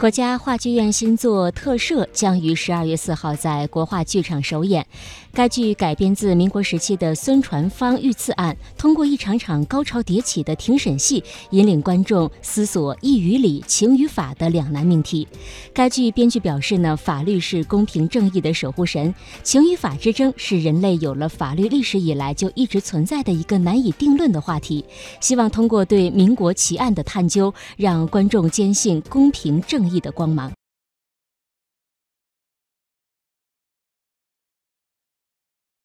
国家话剧院新作《特赦》将于十二月四号在国话剧场首演。该剧改编自民国时期的孙传芳遇刺案，通过一场场高潮迭起的庭审戏，引领观众思索义与理、情与法的两难命题。该剧编剧表示呢，法律是公平正义的守护神，情与法之争是人类有了法律历史以来就一直存在的一个难以定论的话题。希望通过对民国奇案的探究，让观众坚信公平正正义的光芒。